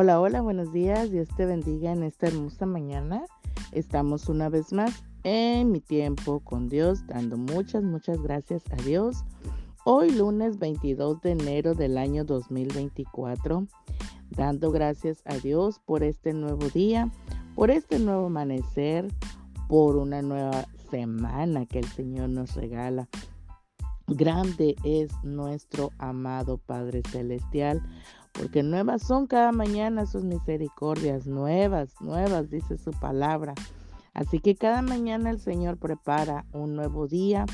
Hola, hola, buenos días. Dios te bendiga en esta hermosa mañana. Estamos una vez más en mi tiempo con Dios, dando muchas, muchas gracias a Dios. Hoy lunes 22 de enero del año 2024, dando gracias a Dios por este nuevo día, por este nuevo amanecer, por una nueva semana que el Señor nos regala. Grande es nuestro amado Padre Celestial, porque nuevas son cada mañana sus misericordias, nuevas, nuevas, dice su palabra. Así que cada mañana el Señor prepara un nuevo día,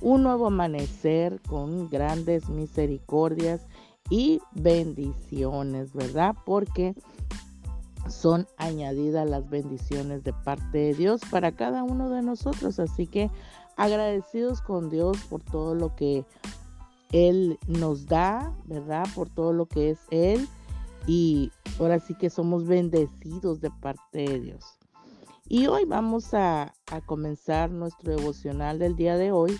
un nuevo amanecer con grandes misericordias y bendiciones, ¿verdad? Porque son añadidas las bendiciones de parte de Dios para cada uno de nosotros. Así que agradecidos con Dios por todo lo que Él nos da, ¿verdad? Por todo lo que es Él. Y ahora sí que somos bendecidos de parte de Dios. Y hoy vamos a, comenzar nuestro devocional del día de hoy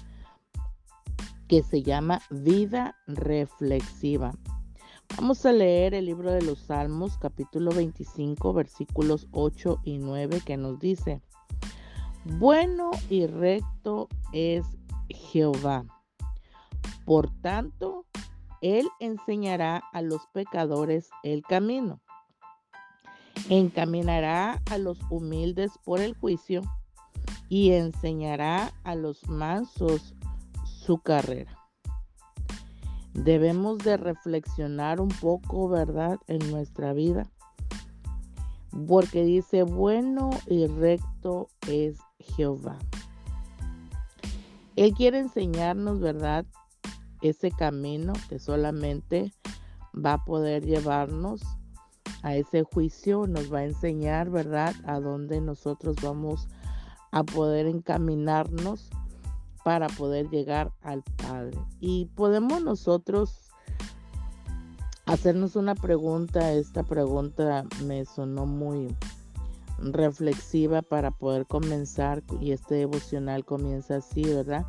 que se llama Vida Reflexiva. Vamos a leer el libro de los Salmos, capítulo 25, versículos 8 y 9, que nos dice, bueno y recto es Jehová. Por tanto, Él enseñará a los pecadores el camino. Encaminará a los humildes por el juicio y enseñará a los mansos su carrera. Debemos de reflexionar un poco, ¿verdad?, en nuestra vida. Porque dice, bueno y recto es Jehová. Él quiere enseñarnos, ¿verdad? Ese camino que solamente va a poder llevarnos a ese juicio, nos va a enseñar, ¿verdad? A dónde nosotros vamos a poder encaminarnos para poder llegar al Padre. Y podemos nosotros hacernos una pregunta, esta pregunta me sonó muy reflexiva para poder comenzar y este devocional comienza así, ¿verdad?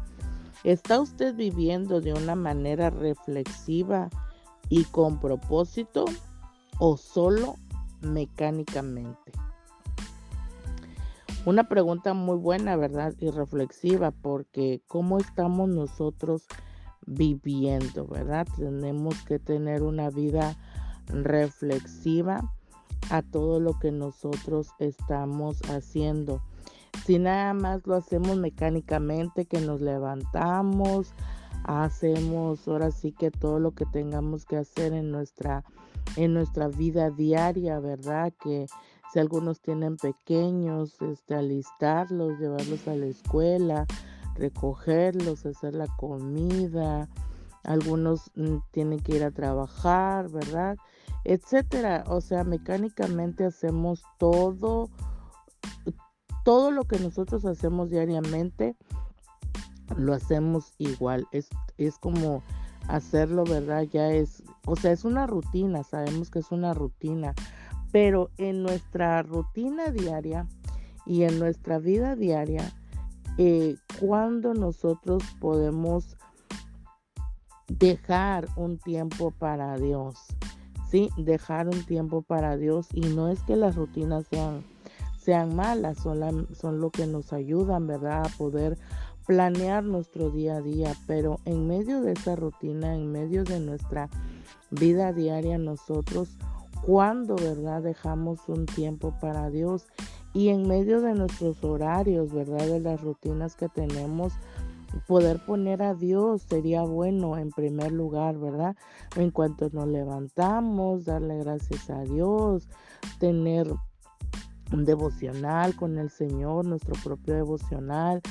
¿Está usted viviendo de una manera reflexiva y con propósito o solo mecánicamente? Una pregunta muy buena, ¿verdad? Y reflexiva, porque ¿cómo estamos nosotros viviendo, ¿verdad? Tenemos que tener una vida reflexiva a todo lo que nosotros estamos haciendo. Si nada más lo hacemos mecánicamente, que nos levantamos, hacemos ahora sí que todo lo que tengamos que hacer en nuestra en nuestra vida diaria, ¿verdad? Que si algunos tienen pequeños, este alistarlos, llevarlos a la escuela, recogerlos, hacer la comida, algunos mm, tienen que ir a trabajar, ¿verdad? etcétera. O sea, mecánicamente hacemos todo, todo lo que nosotros hacemos diariamente, lo hacemos igual. Es, es como hacerlo, ¿verdad? Ya es, o sea, es una rutina, sabemos que es una rutina, pero en nuestra rutina diaria y en nuestra vida diaria, eh, cuando nosotros podemos dejar un tiempo para Dios, ¿sí? Dejar un tiempo para Dios y no es que las rutinas sean, sean malas, son, son lo que nos ayudan, ¿verdad? A poder planear nuestro día a día, pero en medio de esa rutina, en medio de nuestra vida diaria, nosotros, cuando, ¿verdad? Dejamos un tiempo para Dios y en medio de nuestros horarios, ¿verdad? De las rutinas que tenemos, poder poner a Dios sería bueno en primer lugar, ¿verdad? En cuanto nos levantamos, darle gracias a Dios, tener un devocional con el Señor, nuestro propio devocional,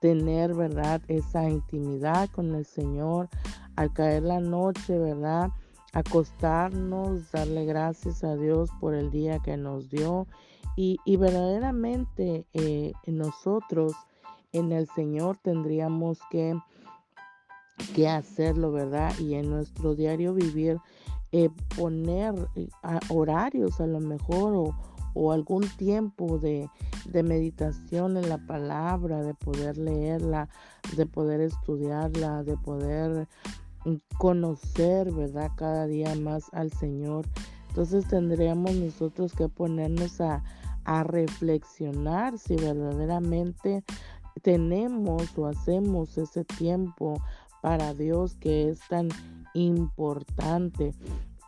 tener, ¿verdad? Esa intimidad con el Señor, al caer la noche, ¿verdad? Acostarnos, darle gracias a Dios por el día que nos dio y, verdaderamente eh, nosotros en el Señor tendríamos que, que hacerlo, ¿verdad? Y en nuestro diario vivir, eh, poner eh, horarios a lo mejor o, o algún tiempo de, de, meditación en la palabra, de poder leerla, de poder estudiarla, de poder conocer, ¿verdad? Cada día más al Señor, Entonces tendríamos nosotros que ponernos a, a reflexionar si verdaderamente tenemos o hacemos ese tiempo para Dios que es tan importante.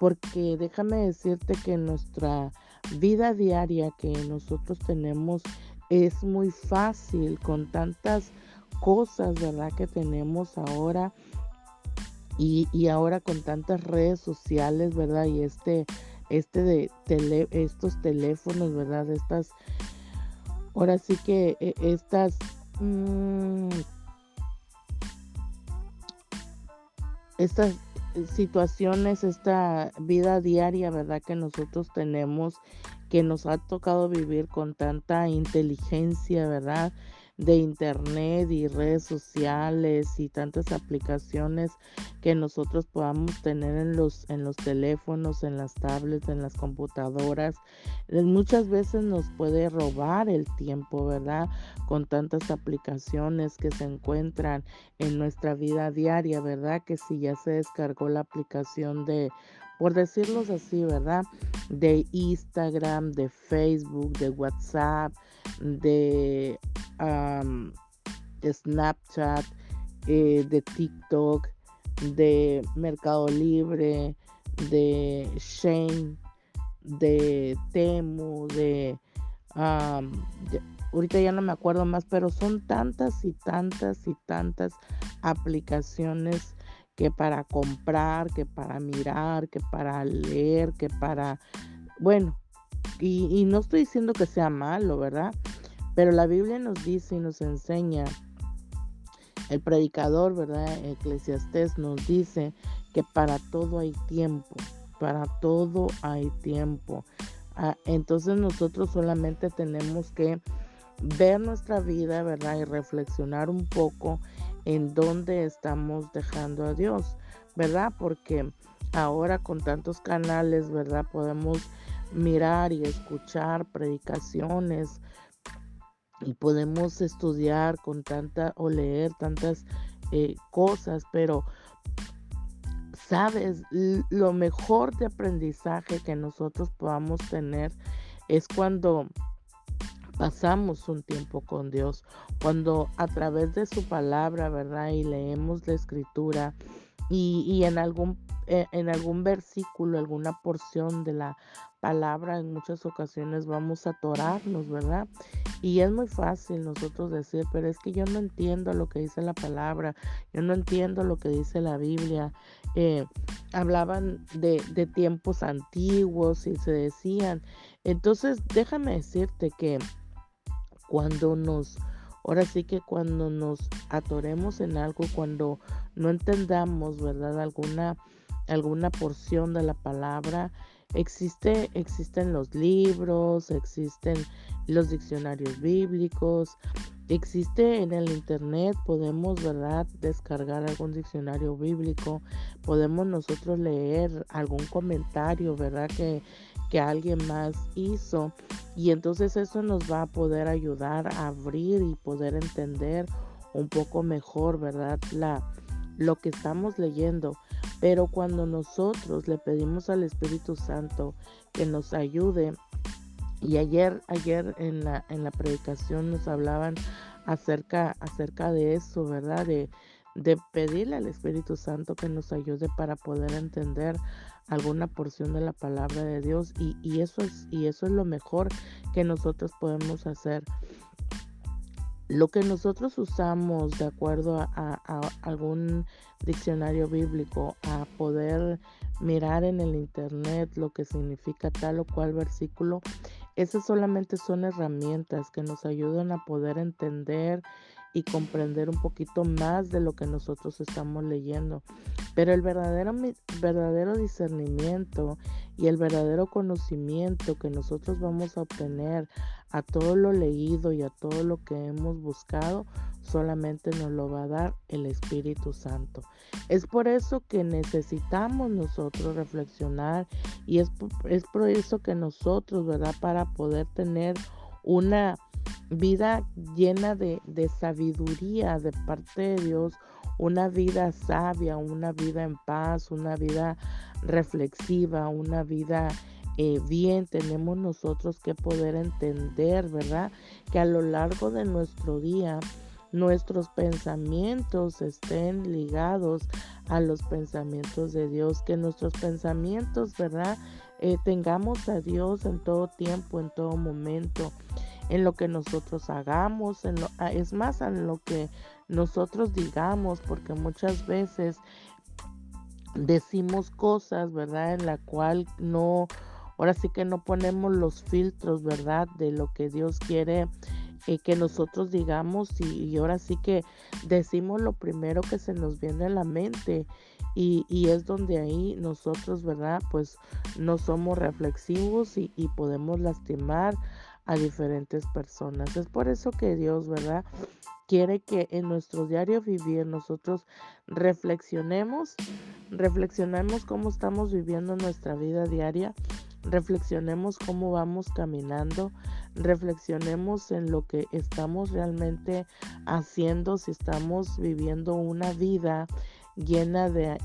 Porque déjame decirte que nuestra vida diaria que nosotros tenemos es muy fácil con tantas cosas, ¿verdad? Que tenemos ahora y, y ahora con tantas redes sociales, ¿verdad? Y este, este de tele, estos teléfonos, ¿verdad? Estas, ahora sí que e, estas... Mmm, estas situaciones, esta vida diaria, ¿verdad? Que nosotros tenemos, que nos ha tocado vivir con tanta inteligencia, ¿verdad? De internet y redes sociales y tantas aplicaciones que nosotros podamos tener en los en los teléfonos, en las tablets, en las computadoras, muchas veces nos puede robar el tiempo, ¿verdad? Con tantas aplicaciones que se encuentran en nuestra vida diaria, ¿verdad? Que si ya se descargó la aplicación de por decirlos así, ¿verdad? De Instagram, de Facebook, de WhatsApp, de Snapchat, eh, de TikTok, de Mercado Libre, de Shane, de Temu, de, ahorita ya no me acuerdo más, pero son tantas y tantas y tantas aplicaciones que para comprar, que para mirar, que para leer, que para, bueno, y, no estoy diciendo que sea malo, ¿verdad? Pero la Biblia nos dice y nos enseña, el predicador, ¿verdad? Eclesiastés nos dice que para todo hay tiempo, para todo hay tiempo. Ah, entonces nosotros solamente tenemos que ver nuestra vida, ¿verdad? Y reflexionar un poco en dónde estamos dejando a Dios, ¿verdad? Porque ahora con tantos canales, ¿verdad? Podemos mirar y escuchar predicaciones, y podemos estudiar con tanta o leer tantas eh, cosas, pero sabes, lo mejor de aprendizaje que nosotros podamos tener es cuando pasamos un tiempo con Dios, cuando a través de su palabra, ¿verdad? Y leemos la escritura y, y en algún eh, en algún versículo, alguna porción de la palabra, en muchas ocasiones vamos a atorarnos, ¿verdad? Y es muy fácil nosotros decir, pero es que yo no entiendo lo que dice la palabra, yo no entiendo lo que dice la Biblia. Eh, hablaban de, de tiempos antiguos y se decían. Entonces, déjame decirte que cuando nos Ahora sí que cuando nos atoremos en algo, cuando no entendamos, ¿verdad? Alguna alguna porción de la palabra. Existe, existen los libros, existen los diccionarios bíblicos, existe en el internet, podemos, ¿verdad?, descargar algún diccionario bíblico, podemos nosotros leer algún comentario, ¿verdad?, que, que alguien más hizo. Y entonces eso nos va a poder ayudar a abrir y poder entender un poco mejor, ¿verdad?, la, lo que estamos leyendo. Pero cuando nosotros le pedimos al Espíritu Santo que nos ayude, y ayer, ayer en la, en la predicación nos hablaban acerca, acerca de eso, ¿verdad? De, de pedirle al Espíritu Santo que nos ayude para poder entender alguna porción de la palabra de Dios y, y, eso es y eso es lo mejor que nosotros podemos hacer lo que nosotros usamos de acuerdo a, algún diccionario bíblico, a poder mirar en el internet lo que significa tal o cual versículo, esas solamente son herramientas que nos ayudan a poder entender y comprender un poquito más de lo que nosotros estamos leyendo. Pero el verdadero, verdadero discernimiento y el verdadero conocimiento que nosotros vamos a obtener a todo lo leído y a todo lo que hemos buscado, solamente nos lo va a dar el Espíritu Santo. Es por eso que necesitamos nosotros reflexionar y es, es por eso que nosotros, ¿verdad? Para poder tener una vida llena de, de sabiduría de parte de Dios, una vida sabia, una vida en paz, una vida reflexiva, una vida eh, bien, tenemos nosotros que poder entender, ¿verdad? Que a lo largo de nuestro día nuestros pensamientos estén ligados a los pensamientos de Dios, que nuestros pensamientos, ¿verdad? Eh, tengamos a Dios en todo tiempo, en todo momento, en lo que nosotros hagamos, en lo, ah, es más, en lo que nosotros digamos, porque muchas veces decimos cosas, ¿verdad? En la cual no, ahora sí que no ponemos los filtros, ¿verdad? De lo que Dios quiere eh, que nosotros digamos y, ahora sí que decimos lo primero que se nos viene a la mente y, es donde ahí nosotros, ¿verdad? Pues no somos reflexivos y, y podemos lastimar a diferentes personas. Es por eso que Dios, ¿verdad? Quiere que en nuestro diario vivir nosotros reflexionemos, reflexionemos cómo estamos viviendo nuestra vida diaria reflexionemos cómo vamos caminando, reflexionemos en lo que estamos realmente haciendo, si estamos viviendo una vida llena de,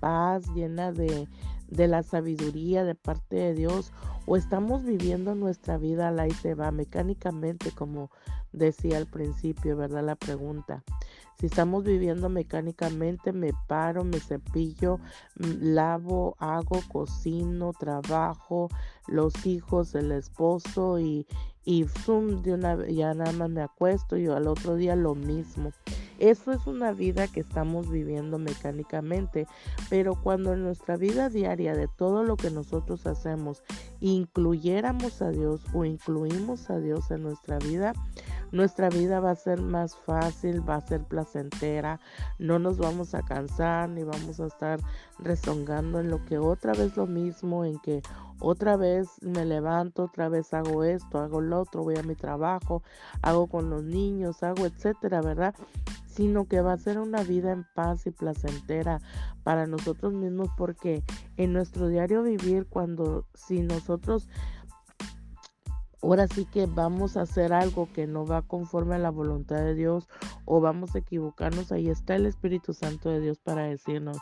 paz, llena de, de, la sabiduría de parte de Dios, o estamos viviendo nuestra vida la y se va mecánicamente, como decía al principio, ¿verdad? La pregunta. Si estamos viviendo mecánicamente, me paro, me cepillo, mm, lavo, hago, cocino, trabajo, los hijos, el esposo y, y zoom, de una ya nada más me acuesto y al otro día lo mismo. Eso es una vida que estamos viviendo mecánicamente, pero cuando en nuestra vida diaria de todo lo que nosotros hacemos incluyéramos a Dios o incluimos a Dios en nuestra vida, nuestra vida va a ser más fácil, va a ser placentera, no nos vamos a cansar ni vamos a estar rezongando en lo que otra vez lo mismo, en que otra vez me levanto, otra vez hago esto, hago lo otro, voy a mi trabajo, hago con los niños, hago etcétera, ¿verdad? sino que va a ser una vida en paz y placentera para nosotros mismos porque en nuestro diario vivir cuando si nosotros ahora sí que vamos a hacer algo que no va conforme a la voluntad de Dios o vamos a equivocarnos, ahí está el Espíritu Santo de Dios para decirnos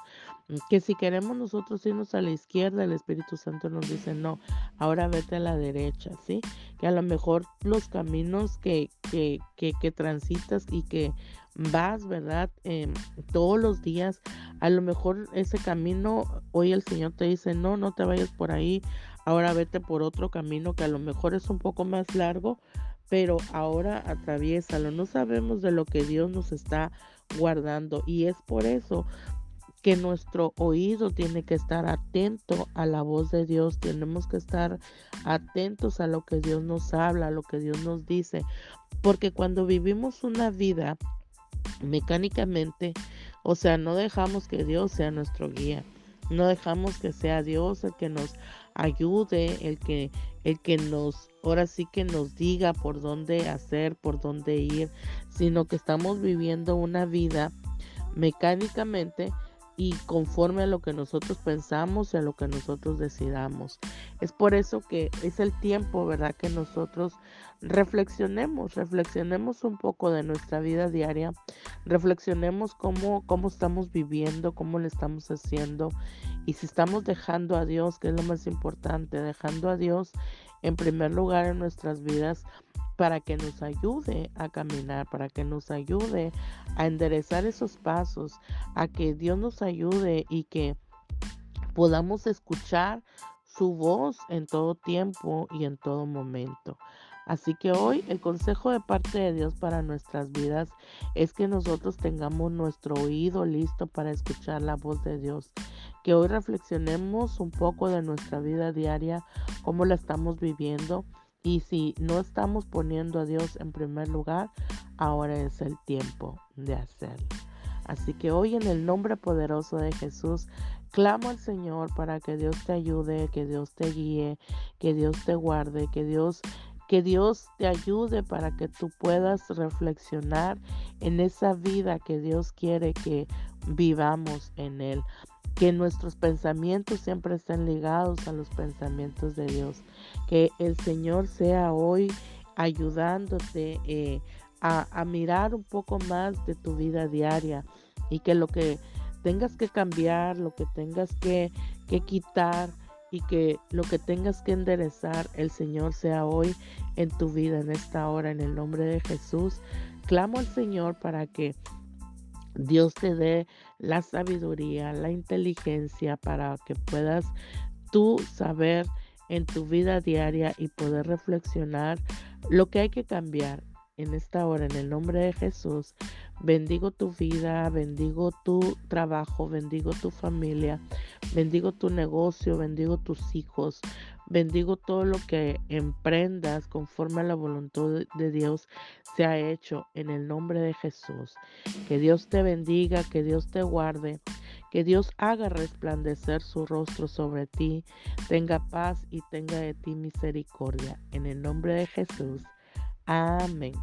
que si queremos nosotros irnos a la izquierda, el Espíritu Santo nos dice no, ahora vete a la derecha, ¿sí? Que a lo mejor los caminos que, que, que, que transitas y que vas, ¿verdad? Em, todos los días, a lo mejor ese camino, hoy el Señor te dice, no, no te vayas por ahí, ahora vete por otro camino que a lo mejor es un poco más largo, pero ahora atraviésalo. No sabemos de lo que Dios nos está guardando y es por eso que nuestro oído tiene que estar atento a la voz de Dios, tenemos que estar atentos a lo que Dios nos habla, a lo que Dios nos dice, porque cuando vivimos una vida mecánicamente, o sea, no dejamos que Dios sea nuestro guía, no dejamos que sea Dios el que nos ayude, el que, el que nos, ahora sí que nos diga por dónde hacer, por dónde ir, sino que estamos viviendo una vida mecánicamente y conforme a lo que nosotros pensamos y a lo que nosotros decidamos. Es por eso que es el tiempo, ¿verdad? Que nosotros reflexionemos, reflexionemos un poco de nuestra vida diaria, reflexionemos cómo, cómo estamos viviendo, cómo le estamos haciendo y si estamos dejando a Dios, que es lo más importante, dejando a Dios en primer lugar en nuestras vidas para que nos ayude a caminar, para que nos ayude a enderezar esos pasos, a que Dios nos ayude y que podamos escuchar su voz en todo tiempo y en todo momento. Así que hoy el consejo de parte de Dios para nuestras vidas es que nosotros tengamos nuestro oído listo para escuchar la voz de Dios. Que hoy reflexionemos un poco de nuestra vida diaria, cómo la estamos viviendo y si no estamos poniendo a Dios en primer lugar, ahora es el tiempo de hacerlo. Así que hoy en el nombre poderoso de Jesús, clamo al Señor para que Dios te ayude, que Dios te guíe, que Dios te guarde, que Dios que Dios te ayude para que tú puedas reflexionar en esa vida que Dios quiere que vivamos en Él que nuestros pensamientos siempre estén ligados a los pensamientos de Dios. Que el Señor sea hoy ayudándote eh, a, a mirar un poco más de tu vida diaria y que lo que tengas que cambiar, lo que tengas que, que quitar y que lo que tengas que enderezar, el Señor sea hoy en tu vida, en esta hora, en el nombre de Jesús. Clamo al Señor para que Dios te dé la sabiduría, la inteligencia para que puedas tú saber en tu vida diaria y poder reflexionar lo que hay que cambiar en esta hora, en el nombre de Jesús. Bendigo tu vida, bendigo tu trabajo, bendigo tu familia, bendigo tu negocio, bendigo tus hijos, bendigo todo lo que emprendas conforme a la voluntad de Dios se ha hecho en el nombre de Jesús. Que Dios te bendiga, que Dios te guarde, que Dios haga resplandecer su rostro sobre ti, tenga paz y tenga de ti misericordia. En el nombre de Jesús. Amén.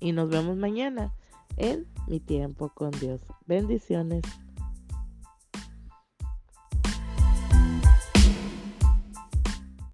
Y nos vemos mañana en mi tiempo con Dios. Bendiciones.